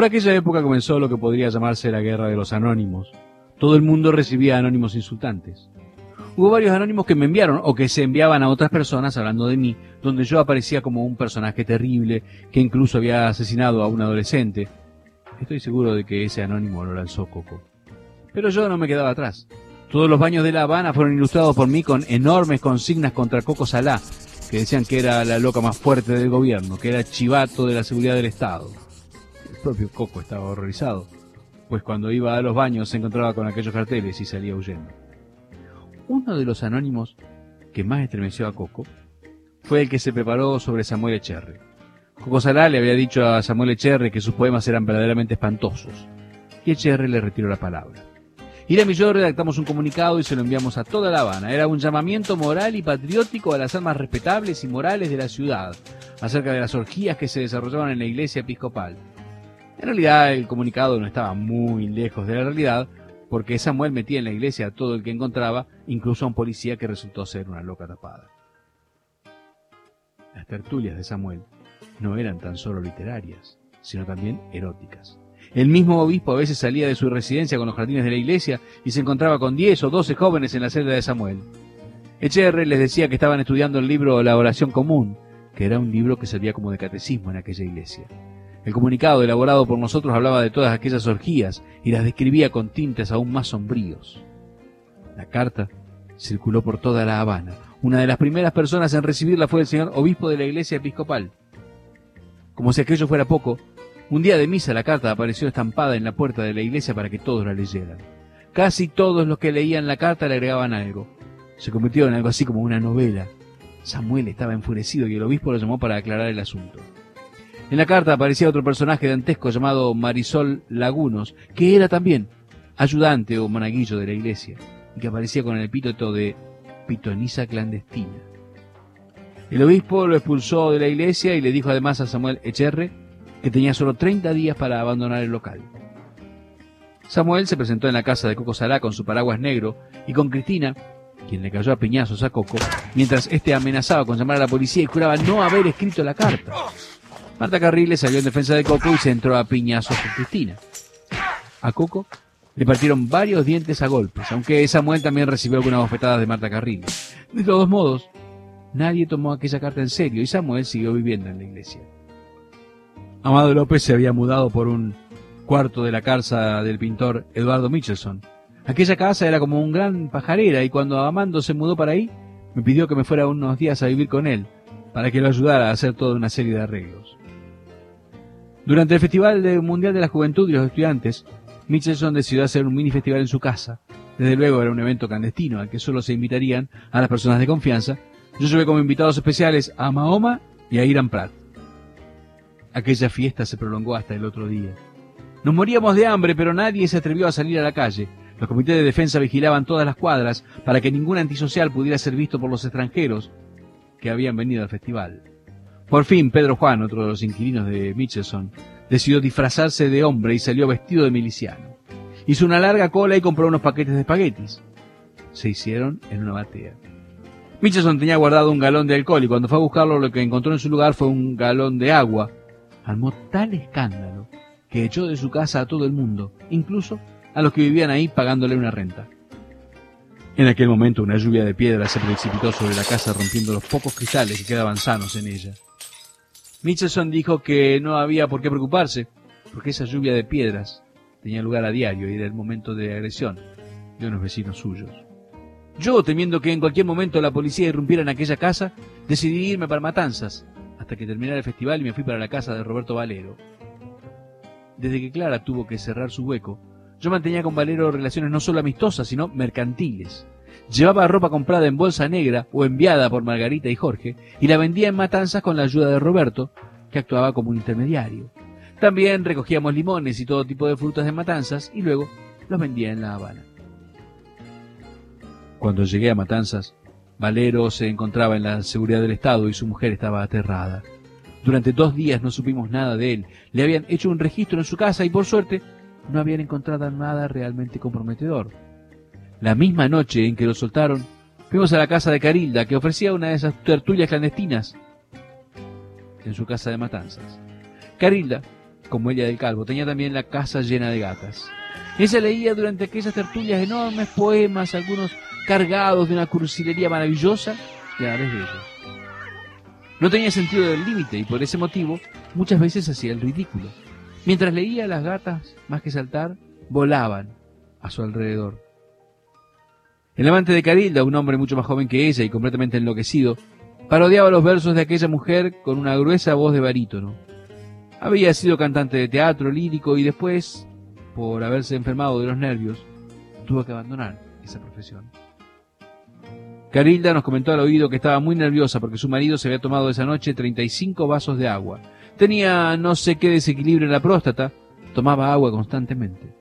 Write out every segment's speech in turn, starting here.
Por aquella época comenzó lo que podría llamarse la guerra de los anónimos. Todo el mundo recibía anónimos insultantes. Hubo varios anónimos que me enviaron o que se enviaban a otras personas hablando de mí, donde yo aparecía como un personaje terrible que incluso había asesinado a un adolescente. Estoy seguro de que ese anónimo lo lanzó Coco. Pero yo no me quedaba atrás. Todos los baños de La Habana fueron ilustrados por mí con enormes consignas contra Coco Salá, que decían que era la loca más fuerte del gobierno, que era chivato de la seguridad del Estado. El propio Coco estaba horrorizado, pues cuando iba a los baños se encontraba con aquellos carteles y salía huyendo. Uno de los anónimos que más estremeció a Coco fue el que se preparó sobre Samuel Echerre. Coco Salá le había dicho a Samuel Echerre que sus poemas eran verdaderamente espantosos, y Echerre le retiró la palabra. Irán y yo redactamos un comunicado y se lo enviamos a toda La Habana. Era un llamamiento moral y patriótico a las almas respetables y morales de la ciudad, acerca de las orgías que se desarrollaban en la iglesia episcopal. En realidad el comunicado no estaba muy lejos de la realidad, porque Samuel metía en la iglesia a todo el que encontraba, incluso a un policía que resultó ser una loca tapada. Las tertulias de Samuel no eran tan solo literarias, sino también eróticas. El mismo obispo a veces salía de su residencia con los jardines de la iglesia y se encontraba con 10 o 12 jóvenes en la celda de Samuel. Echerre les decía que estaban estudiando el libro La oración común, que era un libro que servía como de catecismo en aquella iglesia. El comunicado elaborado por nosotros hablaba de todas aquellas orgías y las describía con tintes aún más sombríos. La carta circuló por toda La Habana. Una de las primeras personas en recibirla fue el señor obispo de la iglesia episcopal. Como si aquello fuera poco, un día de misa la carta apareció estampada en la puerta de la iglesia para que todos la leyeran. Casi todos los que leían la carta le agregaban algo. Se convirtió en algo así como una novela. Samuel estaba enfurecido y el obispo lo llamó para aclarar el asunto. En la carta aparecía otro personaje dantesco llamado Marisol Lagunos, que era también ayudante o monaguillo de la iglesia, y que aparecía con el epíteto de pitonisa clandestina. El obispo lo expulsó de la iglesia y le dijo además a Samuel Echerre que tenía solo 30 días para abandonar el local. Samuel se presentó en la casa de Coco Salá con su paraguas negro y con Cristina, quien le cayó a piñazos a Coco, mientras éste amenazaba con llamar a la policía y juraba no haber escrito la carta. Marta Carriles salió en defensa de Coco y se entró a piñazos con Cristina. A Coco le partieron varios dientes a golpes, aunque Samuel también recibió algunas bofetadas de Marta Carriles. De todos modos, nadie tomó aquella carta en serio y Samuel siguió viviendo en la iglesia. Amado López se había mudado por un cuarto de la casa del pintor Eduardo Michelson. Aquella casa era como un gran pajarera y cuando Amando se mudó para ahí, me pidió que me fuera unos días a vivir con él, para que lo ayudara a hacer toda una serie de arreglos. Durante el Festival Mundial de la Juventud y los Estudiantes, Michelson decidió hacer un mini festival en su casa. Desde luego era un evento clandestino al que solo se invitarían a las personas de confianza. Yo llevé como invitados especiales a Mahoma y a Irán Pratt. Aquella fiesta se prolongó hasta el otro día. Nos moríamos de hambre, pero nadie se atrevió a salir a la calle. Los comités de defensa vigilaban todas las cuadras para que ningún antisocial pudiera ser visto por los extranjeros que habían venido al festival. Por fin, Pedro Juan, otro de los inquilinos de Michelson, decidió disfrazarse de hombre y salió vestido de miliciano. Hizo una larga cola y compró unos paquetes de espaguetis. Se hicieron en una batea. Michelson tenía guardado un galón de alcohol y cuando fue a buscarlo lo que encontró en su lugar fue un galón de agua armó tal escándalo que echó de su casa a todo el mundo, incluso a los que vivían ahí pagándole una renta. En aquel momento una lluvia de piedras se precipitó sobre la casa rompiendo los pocos cristales que quedaban sanos en ella. Michelson dijo que no había por qué preocuparse, porque esa lluvia de piedras tenía lugar a diario y era el momento de agresión de unos vecinos suyos. Yo, temiendo que en cualquier momento la policía irrumpiera en aquella casa, decidí irme para Matanzas, hasta que terminara el festival y me fui para la casa de Roberto Valero. Desde que Clara tuvo que cerrar su hueco, yo mantenía con Valero relaciones no solo amistosas, sino mercantiles. Llevaba ropa comprada en bolsa negra o enviada por Margarita y Jorge y la vendía en matanzas con la ayuda de Roberto, que actuaba como un intermediario. También recogíamos limones y todo tipo de frutas de matanzas y luego los vendía en La Habana. Cuando llegué a Matanzas, Valero se encontraba en la seguridad del Estado y su mujer estaba aterrada. Durante dos días no supimos nada de él. Le habían hecho un registro en su casa y por suerte no habían encontrado nada realmente comprometedor. La misma noche en que lo soltaron, fuimos a la casa de Carilda, que ofrecía una de esas tertulias clandestinas en su casa de matanzas. Carilda como ella del Calvo, tenía también la casa llena de gatas. Ella leía durante aquellas tertulias enormes poemas, algunos cargados de una cursilería maravillosa y a la vez bellos. No tenía sentido del límite y por ese motivo muchas veces hacía el ridículo. Mientras leía, las gatas, más que saltar, volaban a su alrededor. El amante de Carilda, un hombre mucho más joven que ella y completamente enloquecido, parodiaba los versos de aquella mujer con una gruesa voz de barítono. Había sido cantante de teatro lírico y después, por haberse enfermado de los nervios, tuvo que abandonar esa profesión. Carilda nos comentó al oído que estaba muy nerviosa porque su marido se había tomado esa noche 35 vasos de agua. Tenía no sé qué desequilibrio en la próstata, tomaba agua constantemente.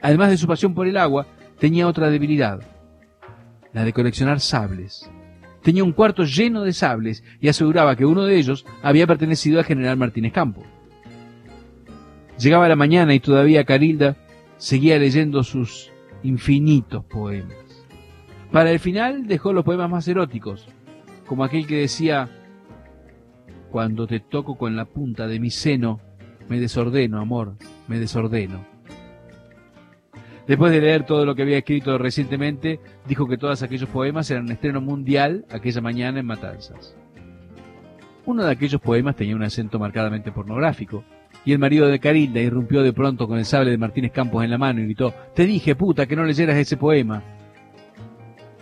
Además de su pasión por el agua, tenía otra debilidad, la de coleccionar sables. Tenía un cuarto lleno de sables y aseguraba que uno de ellos había pertenecido al general Martínez Campo. Llegaba la mañana y todavía Carilda seguía leyendo sus infinitos poemas. Para el final dejó los poemas más eróticos, como aquel que decía, Cuando te toco con la punta de mi seno, me desordeno, amor, me desordeno. Después de leer todo lo que había escrito recientemente, dijo que todos aquellos poemas eran un estreno mundial aquella mañana en Matanzas. Uno de aquellos poemas tenía un acento marcadamente pornográfico, y el marido de Carilda irrumpió de pronto con el sable de Martínez Campos en la mano y gritó, Te dije, puta, que no leyeras ese poema.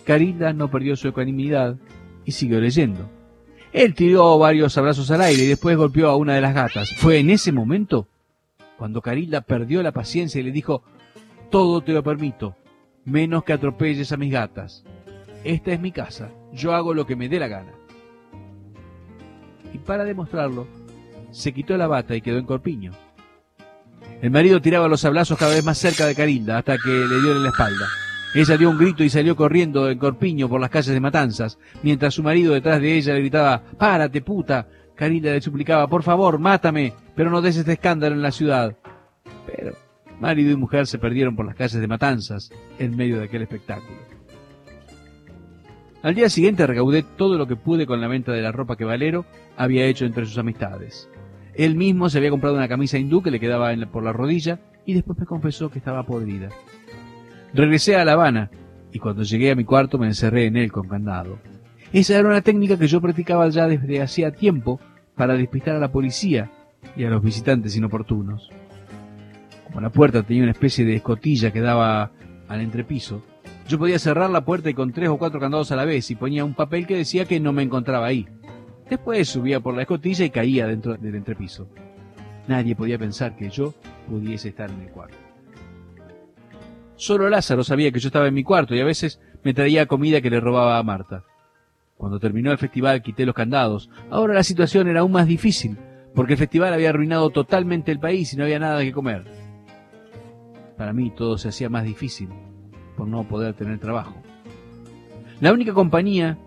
Carilda no perdió su ecuanimidad y siguió leyendo. Él tiró varios abrazos al aire y después golpeó a una de las gatas. Fue en ese momento cuando Carilda perdió la paciencia y le dijo, todo te lo permito, menos que atropelles a mis gatas. Esta es mi casa, yo hago lo que me dé la gana. Y para demostrarlo, se quitó la bata y quedó en corpiño. El marido tiraba los abrazos cada vez más cerca de Carilda hasta que le dio en la espalda. Ella dio un grito y salió corriendo en corpiño por las calles de Matanzas, mientras su marido detrás de ella le gritaba, ¡Párate, puta! Carilda le suplicaba, por favor, mátame, pero no des este escándalo en la ciudad. Pero marido y mujer se perdieron por las calles de Matanzas en medio de aquel espectáculo. Al día siguiente recaudé todo lo que pude con la venta de la ropa que Valero había hecho entre sus amistades. Él mismo se había comprado una camisa hindú que le quedaba por la rodilla y después me confesó que estaba podrida. Regresé a La Habana y cuando llegué a mi cuarto me encerré en él con candado. Esa era una técnica que yo practicaba ya desde hacía tiempo para despistar a la policía y a los visitantes inoportunos. La puerta tenía una especie de escotilla que daba al entrepiso, yo podía cerrar la puerta y con tres o cuatro candados a la vez y ponía un papel que decía que no me encontraba ahí. Después subía por la escotilla y caía dentro del entrepiso. Nadie podía pensar que yo pudiese estar en el cuarto. Solo Lázaro sabía que yo estaba en mi cuarto y a veces me traía comida que le robaba a Marta. Cuando terminó el festival quité los candados. Ahora la situación era aún más difícil, porque el festival había arruinado totalmente el país y no había nada que comer. Para mí todo se hacía más difícil por no poder tener trabajo. La única compañía,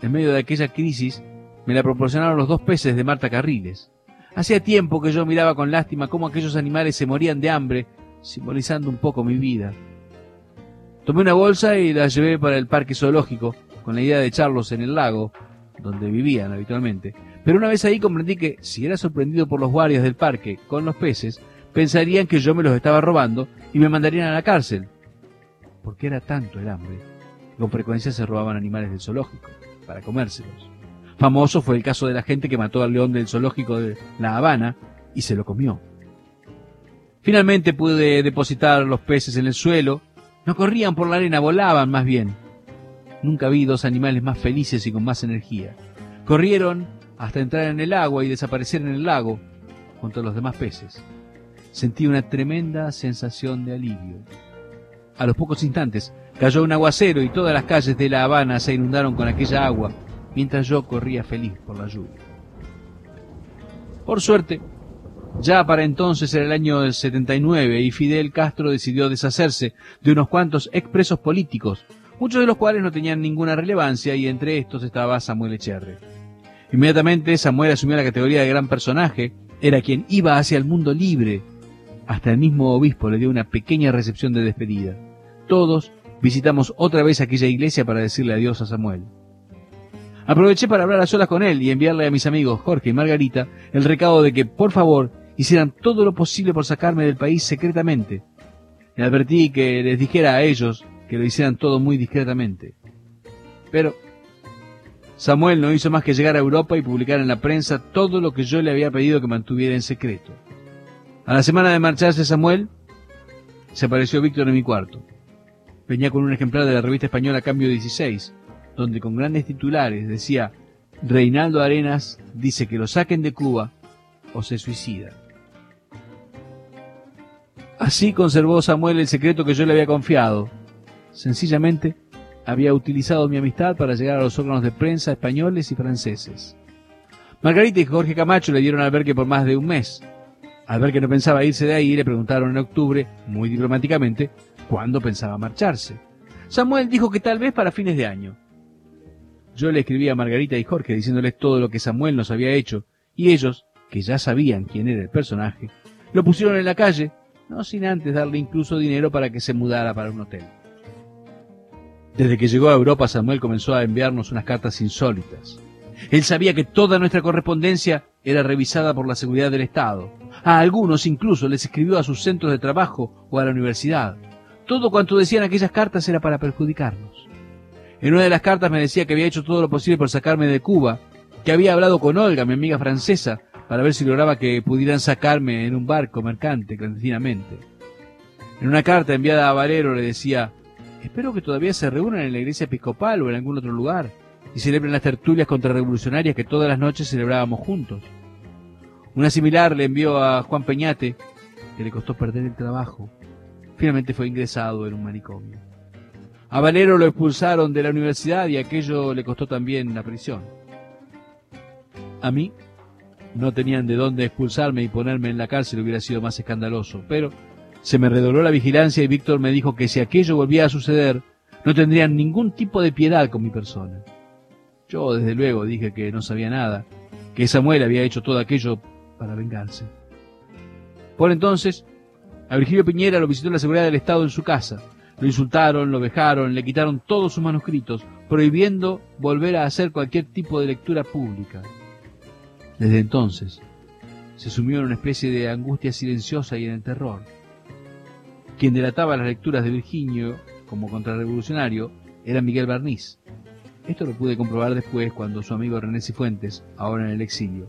en medio de aquella crisis, me la proporcionaron los dos peces de Marta Carriles. Hacía tiempo que yo miraba con lástima cómo aquellos animales se morían de hambre, simbolizando un poco mi vida. Tomé una bolsa y la llevé para el parque zoológico, con la idea de echarlos en el lago, donde vivían habitualmente. Pero una vez ahí comprendí que, si era sorprendido por los guardias del parque con los peces, pensarían que yo me los estaba robando y me mandarían a la cárcel. Porque era tanto el hambre. Con frecuencia se robaban animales del zoológico, para comérselos. Famoso fue el caso de la gente que mató al león del zoológico de La Habana y se lo comió. Finalmente pude depositar los peces en el suelo no corrían por la arena, volaban más bien. Nunca vi dos animales más felices y con más energía. Corrieron hasta entrar en el agua y desaparecer en el lago junto a los demás peces. Sentí una tremenda sensación de alivio. A los pocos instantes cayó un aguacero y todas las calles de La Habana se inundaron con aquella agua, mientras yo corría feliz por la lluvia. Por suerte, ya para entonces era el año del 79 y Fidel Castro decidió deshacerse de unos cuantos expresos políticos, muchos de los cuales no tenían ninguna relevancia y entre estos estaba Samuel Echerre. Inmediatamente Samuel asumió la categoría de gran personaje, era quien iba hacia el mundo libre. Hasta el mismo obispo le dio una pequeña recepción de despedida. Todos visitamos otra vez aquella iglesia para decirle adiós a Samuel. Aproveché para hablar a solas con él y enviarle a mis amigos Jorge y Margarita el recado de que, por favor, hicieran todo lo posible por sacarme del país secretamente. Le advertí que les dijera a ellos que lo hicieran todo muy discretamente. Pero Samuel no hizo más que llegar a Europa y publicar en la prensa todo lo que yo le había pedido que mantuviera en secreto. A la semana de marcharse Samuel, se apareció Víctor en mi cuarto. Venía con un ejemplar de la revista española Cambio 16, donde con grandes titulares decía Reinaldo Arenas dice que lo saquen de Cuba o se suicida. Así conservó Samuel el secreto que yo le había confiado. Sencillamente había utilizado mi amistad para llegar a los órganos de prensa españoles y franceses. Margarita y Jorge Camacho le dieron albergue por más de un mes. Al ver que no pensaba irse de ahí, le preguntaron en octubre, muy diplomáticamente, cuándo pensaba marcharse. Samuel dijo que tal vez para fines de año. Yo le escribí a Margarita y Jorge diciéndoles todo lo que Samuel nos había hecho, y ellos, que ya sabían quién era el personaje, lo pusieron en la calle, no sin antes darle incluso dinero para que se mudara para un hotel. Desde que llegó a Europa, Samuel comenzó a enviarnos unas cartas insólitas. Él sabía que toda nuestra correspondencia era revisada por la seguridad del Estado. A algunos incluso les escribió a sus centros de trabajo o a la universidad. Todo cuanto decían aquellas cartas era para perjudicarnos. En una de las cartas me decía que había hecho todo lo posible por sacarme de Cuba, que había hablado con Olga, mi amiga francesa, para ver si lograba que pudieran sacarme en un barco mercante clandestinamente. En una carta enviada a Valero le decía, espero que todavía se reúnan en la iglesia episcopal o en algún otro lugar y celebren las tertulias contrarrevolucionarias que todas las noches celebrábamos juntos. Una similar le envió a Juan Peñate, que le costó perder el trabajo. Finalmente fue ingresado en un manicomio. A Valero lo expulsaron de la universidad y aquello le costó también la prisión. A mí no tenían de dónde expulsarme y ponerme en la cárcel hubiera sido más escandaloso, pero se me redobló la vigilancia y Víctor me dijo que si aquello volvía a suceder, no tendrían ningún tipo de piedad con mi persona. Yo, desde luego, dije que no sabía nada, que Samuel había hecho todo aquello para vengarse. Por entonces, a Virgilio Piñera lo visitó la seguridad del Estado en su casa, lo insultaron, lo vejaron, le quitaron todos sus manuscritos, prohibiendo volver a hacer cualquier tipo de lectura pública. Desde entonces, se sumió en una especie de angustia silenciosa y en el terror. Quien delataba las lecturas de Virginio como contrarrevolucionario era Miguel Barniz. Esto lo pude comprobar después cuando su amigo René Cifuentes, ahora en el exilio,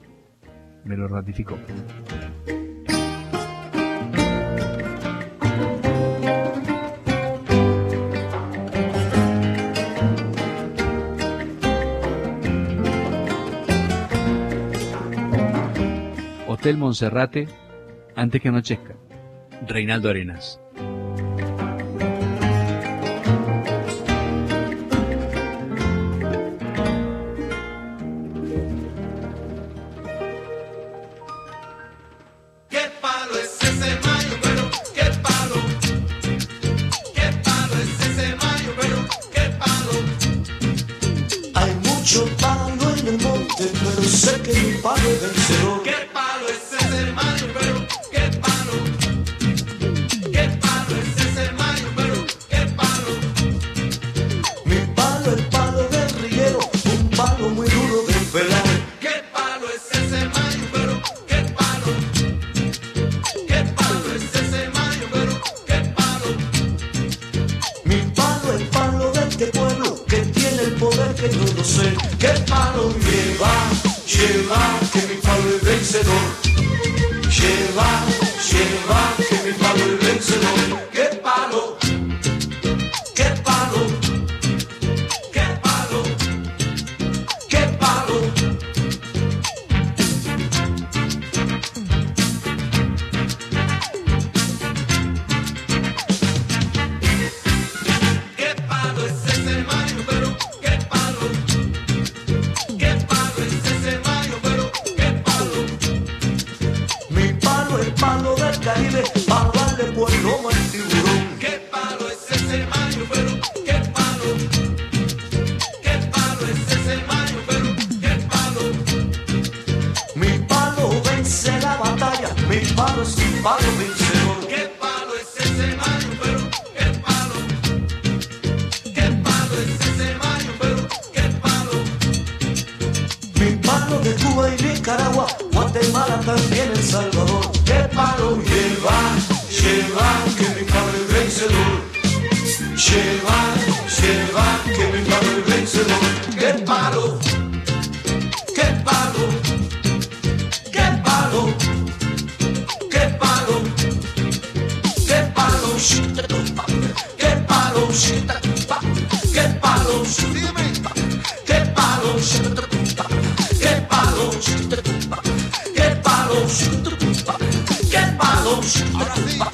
me lo ratificó. Hotel Monserrate, antes que anochezca. Reinaldo Arenas. Palo Şiva kemik kalbi benzer ol Şiva kemik kalbi Ahora sí.